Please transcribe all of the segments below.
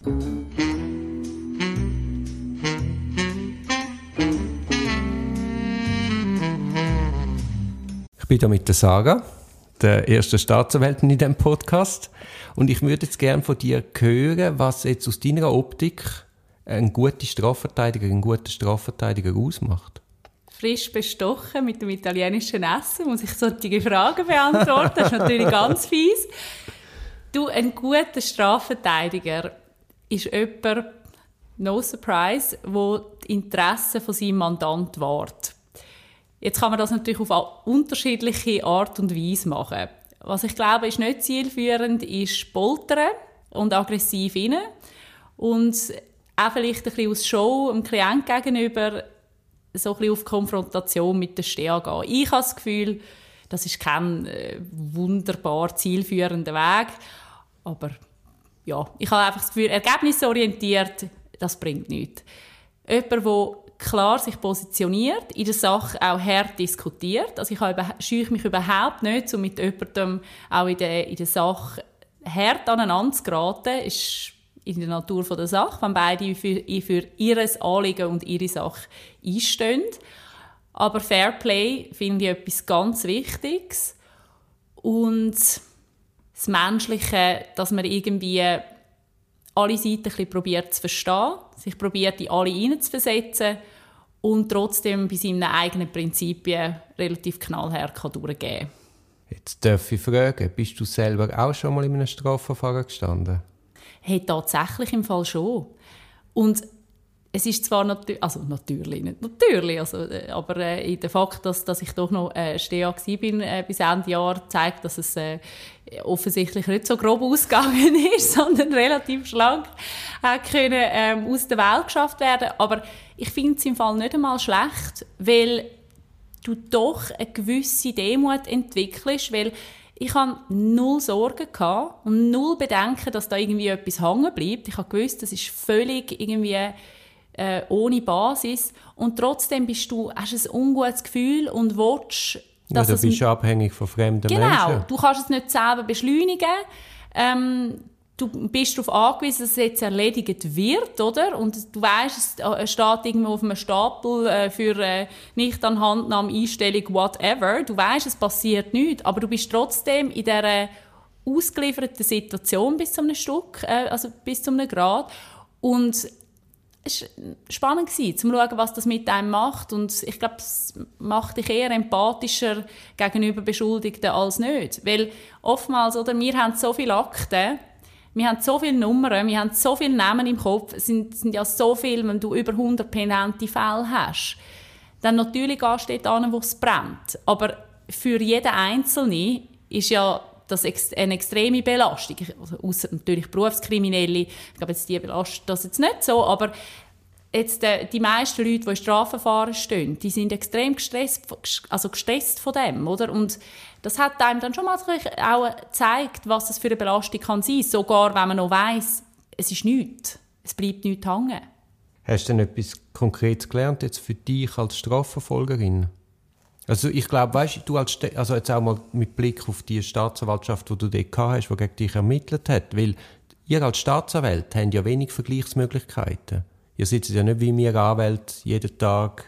Ich bin hier mit der Sarah, der ersten Staatsanwältin in diesem Podcast. Und ich würde jetzt gerne von dir hören, was jetzt aus deiner Optik ein guter Strafverteidiger, ein guter Strafverteidiger ausmacht frisch bestochen mit dem italienischen Essen, muss ich solche Fragen beantworten. Das ist natürlich ganz fies. Du, ein guter Strafverteidiger ist jemand, no surprise, wo die Interessen von seinem Mandant wahrt. Jetzt kann man das natürlich auf unterschiedliche Art und Weise machen. Was ich glaube, ist nicht zielführend, ist poltern und aggressiv rein. Und auch vielleicht ein bisschen aus Show dem Klient gegenüber so ein bisschen auf Konfrontation mit der Stea gehen. Ich habe das Gefühl, das ist kein äh, wunderbar zielführender Weg, aber ja, ich habe einfach das Gefühl, ergebnisorientiert, das bringt nichts. Jemand, der klar sich positioniert, in der Sache auch hart diskutiert. Also ich scheue mich überhaupt nicht, um mit jemandem auch in der, in der Sache hart aneinander zu geraten. Ist in der Natur der Sache, wenn beide für, für ihr Anliegen und ihre Sache einstehen. Aber Fairplay finde ich etwas ganz Wichtiges. Und das Menschliche, dass man irgendwie alle Seiten ein bisschen probiert zu verstehen, sich probiert, in alle hineinzuversetzen und trotzdem bei seinen eigenen Prinzipien relativ knallhart kann durchgehen kann. Jetzt darf ich fragen, bist du selber auch schon mal in einem Strafverfahren gestanden? Hey, tatsächlich im Fall schon. Und es ist zwar natürlich, also natürlich, nicht natürlich, also, äh, aber äh, der Fakt, dass, dass ich doch noch äh, Steher bin äh, bis Ende Jahr, zeigt, dass es äh, offensichtlich nicht so grob ausgegangen ist, sondern relativ schlank äh, können, ähm, aus der Welt geschafft werden. Aber ich finde es im Fall nicht einmal schlecht, weil du doch eine gewisse Demut entwickelst, weil ich hatte null Sorgen und null Bedenken, dass da irgendwie etwas hängen bleibt. Ich habe gewusst, das ist völlig irgendwie äh, ohne Basis. Und trotzdem bist du, hast ein ungutes Gefühl und willst, dass ja, du bist abhängig von fremden genau, Menschen. Genau, du kannst es nicht selber beschleunigen. Ähm, du bist darauf angewiesen, dass es jetzt erledigt wird, oder? Und du weißt, es steht irgendwo auf einem Stapel äh, für äh, nicht an Handnahme, Einstellung, whatever. Du weißt, es passiert nichts, aber du bist trotzdem in dieser ausgelieferten Situation bis zu einem Stück, äh, also bis zu einem Grad. Und war spannend, zu schauen, was das mit einem macht. Und ich glaube, es macht dich eher empathischer gegenüber Beschuldigten als nicht. Weil oftmals, oder, wir haben so viele Akten, wir haben so viele Nummern, wir haben so viele Namen im Kopf, es sind, sind ja so viele, wenn du über 100 penante Fälle hast, dann natürlich gehst du dort an, wo es brennt. Aber für jeden Einzelnen ist ja das eine extreme Belastung. Also, außer natürlich Berufskriminelle, ich glaube, jetzt die belastet das jetzt nicht so, aber jetzt äh, die meisten Leute, die in Strafverfahren stehen, die sind extrem gestresst, also gestresst von dem, oder? Und das hat einem dann schon mal auch gezeigt, was das für eine Belastung kann sein, sogar wenn man noch weiß, es ist nichts, es bleibt nichts hängen. Hast du denn etwas Konkretes gelernt jetzt für dich als Strafverfolgerin? Also ich glaube, weißt du, als also jetzt auch mal mit Blick auf die Staatsanwaltschaft, die du dort hast, die gegen dich ermittelt hat, weil ihr als Staatsanwalt habt ja wenig Vergleichsmöglichkeiten. Ihr sitzt ja nicht wie wir Anwälte jeden Tag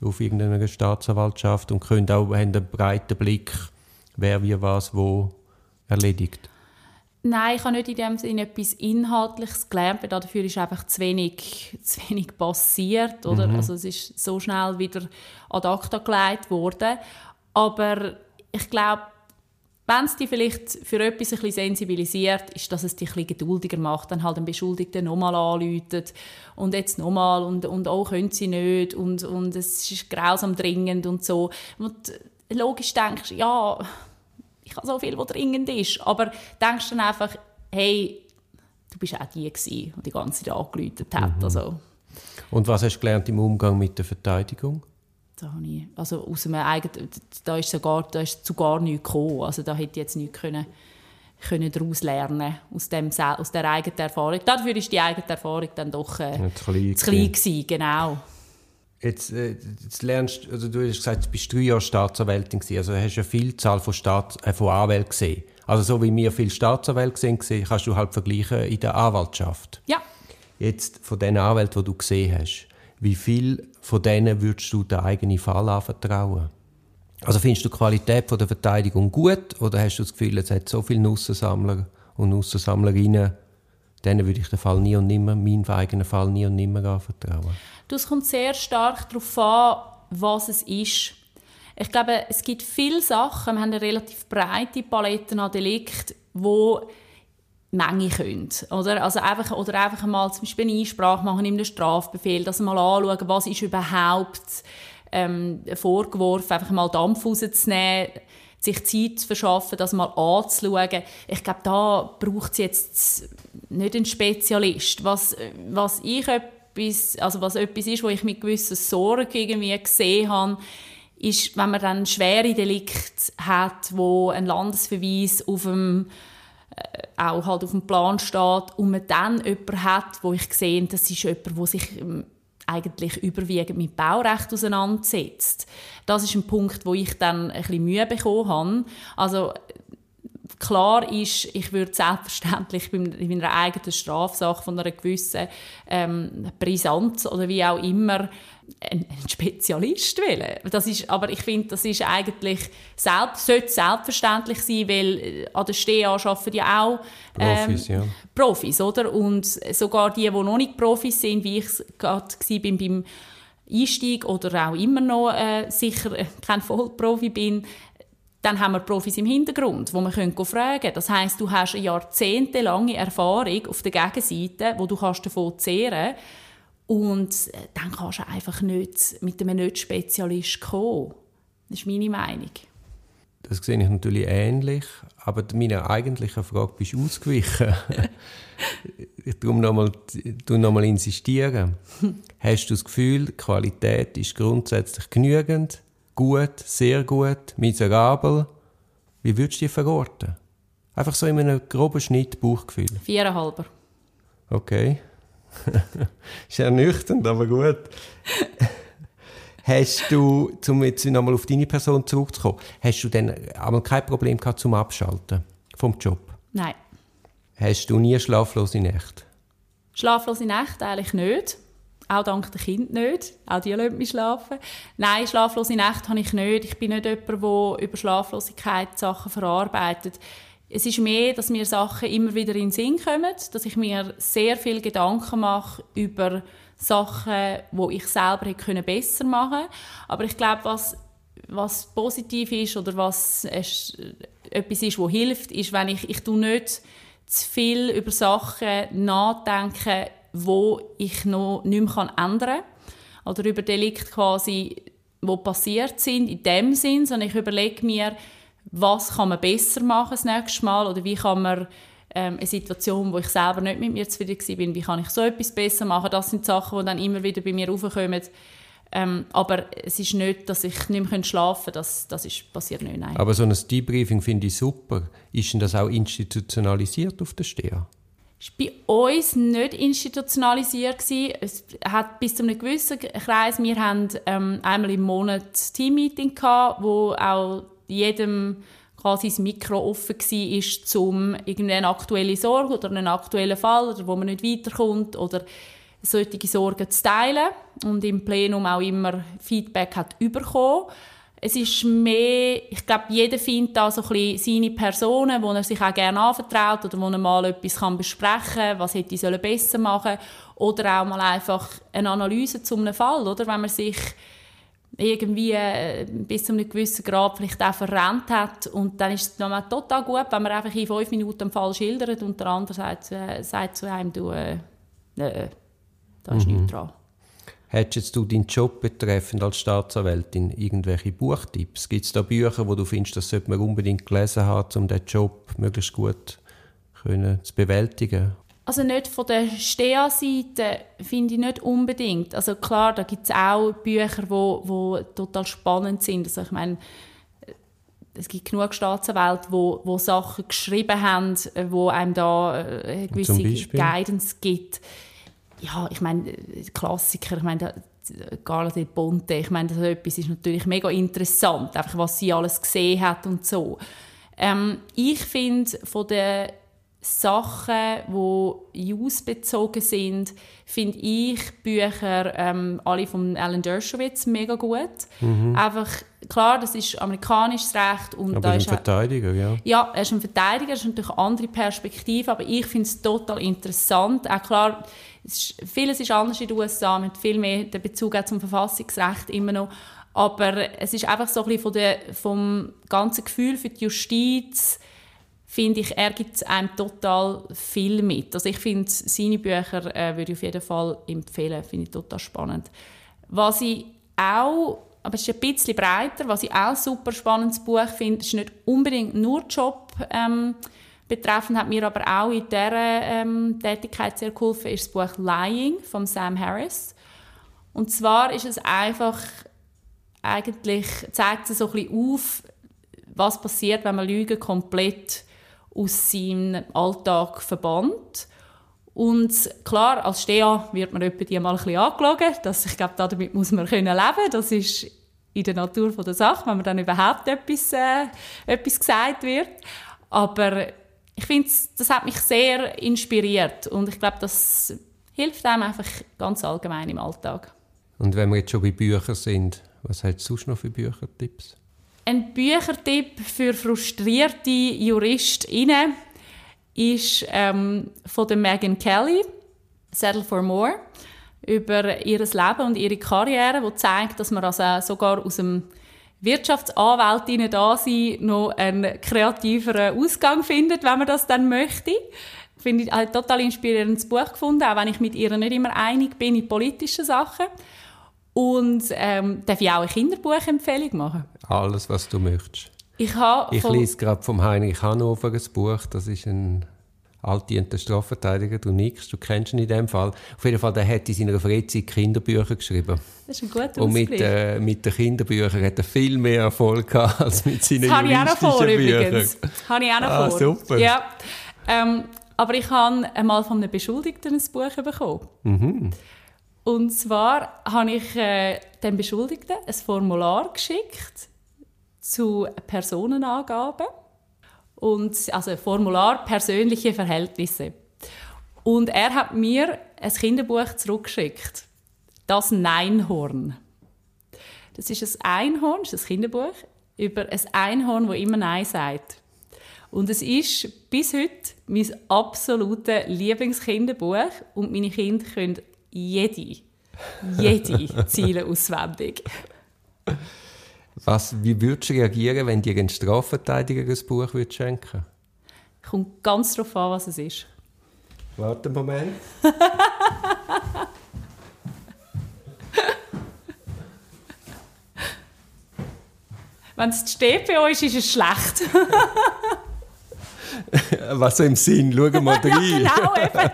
auf irgendeiner Staatsanwaltschaft und könnt auch, habt einen breiten Blick wer wie was wo erledigt? Nein, ich habe nicht in dem Sinne etwas Inhaltliches gelernt, weil dafür ist einfach zu wenig, zu wenig passiert. Oder? Mhm. Also es ist so schnell wieder ad acta gelegt worden. Aber ich glaube, wenn es dich vielleicht für etwas ein bisschen sensibilisiert, ist, dass es dich ein bisschen geduldiger macht, dann halt den Beschuldigten nochmal anläutet und jetzt nochmal und, und auch können sie nicht und, und es ist grausam dringend und so. Und logisch denkst du, ja, ich habe so viel, was dringend ist. Aber denkst dann einfach, hey, du bist auch die gewesen, die die ganze Zeit angeläutet hat. Mhm. Also. Und was hast du gelernt im Umgang mit der Verteidigung? Da, habe ich, also aus einem eigenen, da ist sogar, da ist zu gar nichts gekommen. Also da hätte ich jetzt nichts können, können daraus lernen aus, dem, aus der eigenen Erfahrung. Dafür ist die eigene Erfahrung dann doch äh, zu klein, zu klein gewesen, genau. Jetzt, äh, jetzt lernst also du hast gesagt, du bist drei Jahre Staatsanwältin gewesen, also hast eine Vielzahl von, Staats, äh, von Anwälten gesehen. Also so wie wir viele Staatsanwälte gesehen haben, kannst du halt vergleichen in der Anwaltschaft. Ja. Jetzt von den Anwälten, die du gesehen hast, wie viel von denen würdest du den eigenen Fall anvertrauen? Also findest du die Qualität der Verteidigung gut oder hast du das Gefühl, es hat so viele Nussensammler und Nussensammlerinnen, denen würde ich den Fall nie und nimmer, meinen eigenen Fall nie und nimmer anvertrauen? es kommt sehr stark darauf an, was es ist. Ich glaube, es gibt viele Sachen, wir haben eine relativ breite Palette an Delikten, wo Menge können. Oder? Also einfach, oder einfach mal zum Beispiel eine Einsprache machen in einem Strafbefehl, dass mal anschauen, was ist überhaupt ähm, vorgeworfen, einfach mal Dampf rauszunehmen, sich Zeit zu verschaffen, das mal anzuschauen. Ich glaube, da braucht es jetzt nicht einen Spezialist. Was, was ich etwas, also was etwas ist, wo ich mit gewissen Sorgen irgendwie gesehen habe, ist, wenn man dann schwere Delikte hat, wo ein Landesverweis auf dem äh, auch halt auf dem Plan steht und man dann jemanden hat, wo ich sehe, das ist jemand, der sich ähm, eigentlich überwiegend mit Baurecht auseinandersetzt. Das ist ein Punkt, wo ich dann ein bisschen Mühe bekommen habe. Also Klar ist, ich würde selbstverständlich in meiner eigenen Strafsache von einer gewissen ähm, Brisanz oder wie auch immer einen Spezialist wählen. Das ist, aber ich finde, das ist eigentlich selbst, sollte selbstverständlich sein, weil äh, an der STEA arbeiten ja auch ähm, Profis, ja. Profis, oder? Und sogar die, die noch nicht Profis sind, wie ich es gerade beim Einstieg oder auch immer noch äh, sicher kein Vollprofi bin, dann haben wir Profis im Hintergrund, wo man fragen können. Das heißt, du hast eine jahrzehntelange Erfahrung auf der Gegenseite, wo du kannst davon zehren und äh, dann kannst du einfach nicht mit einem Nicht-Spezialist kommen. Das ist meine Meinung. Das sehe ich natürlich ähnlich, aber meiner eigentlichen Frage bist du ausgewichen. ich tue nochmal noch insistieren. Hast du das Gefühl, die Qualität ist grundsätzlich genügend? Gut, sehr gut, miserabel. Wie würdest du die verorten? Einfach so in einem groben Schnitt Bauchgefühl. Viereinhalber. Okay. ist ernüchternd, aber gut. hast du, um jetzt nochmal auf deine Person zurückzukommen, hast du dann einmal kein Problem gehabt zum Abschalten vom Job? Nein. Hast du nie schlaflose Nächte? Schlaflose Nächte eigentlich nicht. Auch dank der Kind nicht. Auch die lassen mich schlafen. Nein, schlaflose Nächte habe ich nicht. Ich bin nicht jemand, der über Schlaflosigkeit Sachen verarbeitet. Es ist mehr, dass mir Sachen immer wieder in den Sinn kommen, dass ich mir sehr viel Gedanken mache über Sachen, wo ich selber hätte besser machen können. Aber ich glaube, was, was positiv ist oder was etwas ist, was hilft, ist, wenn ich, ich nicht zu viel über Sachen nachdenke, wo ich noch nicht mehr ändern kann. Oder über Delikte quasi, wo passiert sind, in dem Sinn, sondern ich überlege mir, was kann man besser machen das nächste Mal oder wie kann man ähm, eine Situation, wo ich selber nicht mit mir zufrieden war, wie kann ich so etwas besser machen. Das sind Sachen, die dann immer wieder bei mir raufkommen. Ähm, aber es ist nicht, dass ich nicht mehr schlafen kann. Das, das ist, passiert nicht, nein. Aber so ein Debriefing finde ich super. Ist denn das auch institutionalisiert auf der STEA? War bei uns nicht institutionalisiert. Es hat bis zu einem gewissen Kreis, wir haben ähm, einmal im Monat Teammeeting wo auch jedem quasi das Mikro offen war, um irgendeine aktuelle Sorge oder einen aktuellen Fall oder wo man nicht weiterkommt oder solche Sorgen zu teilen. Und im Plenum auch immer Feedback hat bekommen es ist mehr, ich glaube, jeder findet da so ein bisschen seine Personen, wo er sich auch gerne anvertraut oder wo er mal etwas kann besprechen kann, was hätte ich besser machen oder auch mal einfach eine Analyse zu einem Fall, oder? Wenn man sich irgendwie äh, bis zu einem gewissen Grad vielleicht auch verrennt hat und dann ist es total gut, wenn man einfach in fünf Minuten den Fall schildert und der andere sagt, äh, sagt zu einem, du, äh, äh da ist mhm. nichts dran. Hättest du deinen Job betreffend als Staatsanwältin irgendwelche Buchtipps? Gibt es da Bücher, wo du findest, das sollte man unbedingt gelesen haben, um diesen Job möglichst gut können, zu bewältigen? Also nicht von der STEA-Seite finde ich nicht unbedingt. Also klar, da gibt es auch Bücher, die wo, wo total spannend sind. Also ich meine, es gibt genug Staatsanwälte, wo, wo Sachen geschrieben haben, wo einem da äh, eine gewisse Guidance gibt ja, ich meine, Klassiker, ich meine, Gala del Ponte, ich meine, das etwas ist natürlich mega interessant, einfach was sie alles gesehen hat und so. Ähm, ich finde, von den Sachen, die use-bezogen sind, finde ich Bücher ähm, alle von Alan Dershowitz mega gut. Mhm. Einfach, klar, das ist amerikanisches Recht. Und aber da ist ein Verteidiger, ja. Ja, er ist ein Verteidiger, das ist natürlich eine andere Perspektive, aber ich finde es total interessant. Auch klar, ist, vieles ist anders in den USA, mit viel mehr den Bezug zum Verfassungsrecht immer noch. Aber es ist einfach so ein bisschen von der, vom ganzen Gefühl für die Justiz, finde ich, er gibt einem total viel mit. Also ich finde, seine Bücher äh, würde ich auf jeden Fall empfehlen, finde ich total spannend. Was ich auch, aber es ist ein bisschen breiter, was ich auch ein super spannendes Buch finde, ist nicht unbedingt nur Job ähm, betreffend, hat mir aber auch in dieser ähm, Tätigkeit sehr geholfen, ist das Buch Lying von Sam Harris. Und zwar ist es einfach, eigentlich zeigt es so ein bisschen auf, was passiert, wenn man Lügen komplett aus seinem Alltag verbannt. Und klar, als Steher wird man etwa die mal ein bisschen angeschaut. Das, ich glaube, damit muss man können leben. Das ist in der Natur der Sache, wenn man dann überhaupt etwas, äh, etwas gesagt wird. Aber ich finde, das hat mich sehr inspiriert und ich glaube, das hilft einem einfach ganz allgemein im Alltag. Und wenn wir jetzt schon bei Büchern sind, was hat sonst noch für Büchertipps? Ein Büchertipp für frustrierte JuristInnen ist ähm, von der Megan Kelly, Settle for More, über ihr Leben und ihre Karriere, wo zeigt, dass man also sogar aus dem Wirtschaftsanwältinnen da sein noch einen kreativeren Ausgang findet, wenn man das dann möchte. Finde ich ein total inspirierendes Buch gefunden, auch wenn ich mit ihr nicht immer einig bin in politischen Sachen. Und ähm, darf ich auch eine Kinderbuchempfehlung machen? Alles, was du möchtest. Ich, ich lese gerade vom Heinrich Hannover ein Buch. Das ist ein altdienter Strafverteidiger. Du nix, du kennst ihn in dem Fall. Auf jeden Fall, der hat in seiner Freizeit Kinderbücher geschrieben. Das ist ein guter Und mit, äh, mit den Kinderbüchern hat er viel mehr Erfolg gehabt als mit seinen das juristischen Büchern. Das habe ich auch noch vor, übrigens. Habe ich auch noch ah, vor. super. Ja. Ähm, aber ich habe einmal von einem Beschuldigten ein Buch bekommen. Mhm. Und zwar habe ich äh, dem Beschuldigten ein Formular geschickt zu Personenangaben und also ein Formular persönliche Verhältnisse. Und er hat mir ein Kinderbuch zurückgeschickt. Das Neinhorn. Das ist ein Einhorn, das ist ein Kinderbuch über ein Einhorn, wo immer Nein sagt. Und es ist bis heute mein absolutes Lieblingskinderbuch und meine Kinder können jede, jede Ziele auswendig. Was, wie würdest du reagieren, wenn dir ein Strafverteidiger ein Buch würde schenken Kommt ganz darauf an, was es ist. Warte einen Moment. Wenn es die StPO ist, ist es schlecht. Was im Sinn, schau mal rein. ja, genau, eben.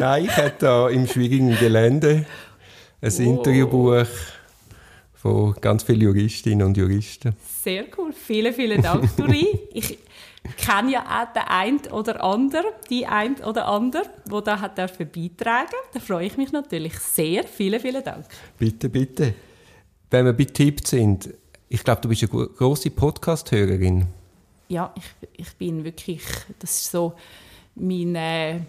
Nein, ich habe da im schwierigen Gelände ein Oh. Interviewbuch von ganz vielen Juristinnen und Juristen. Sehr cool. Vielen, vielen Dank, Duri. Ich kenne ja auch den einen oder anderen, die ein oder andere, der da hat beitragen. Da freue ich mich natürlich sehr. Vielen, vielen Dank. Bitte, bitte. Wenn wir bei Tipps sind, ich glaube, du bist eine gro- grosse Podcast-Hörerin. Ja, ich, ich bin wirklich, das ist so meine,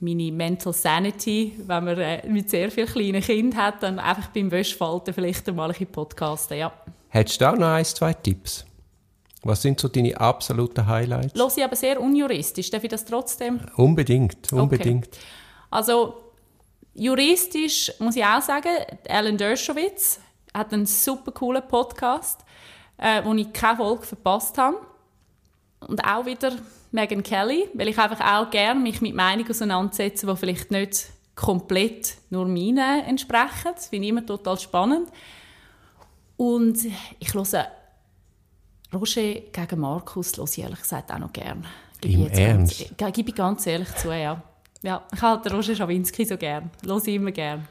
meine Mental Sanity, wenn man äh, mit sehr vielen kleinen Kindern hat, dann einfach beim Wäschfalten vielleicht einmal ein podcasten, ja. Hättest du auch noch ein, zwei Tipps? Was sind so deine absoluten Highlights? Los ich aber sehr unjuristisch, darf ich das trotzdem? Unbedingt, unbedingt. Also juristisch muss ich auch sagen, Alan Dershowitz hat einen super coolen Podcast, äh, wo ich keine Folge verpasst habe. Und auch wieder Megan Kelly, weil ich einfach auch gerne mich mit Meinungen auseinandersetze, die vielleicht nicht komplett nur meinen entsprechen. Das finde ich immer total spannend. Und ich höre Roger gegen Markus höre ich ehrlich gesagt auch noch gerne. Im Ernst? Ganz, gebe ich ganz ehrlich zu, ja. Ja, ich halte Roger Schawinski so gern. Höre ich immer gern.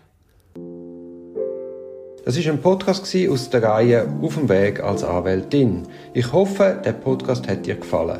Das ist ein Podcast aus der Reihe Auf dem Weg als Anwältin. Ich hoffe, der Podcast hat dir gefallen.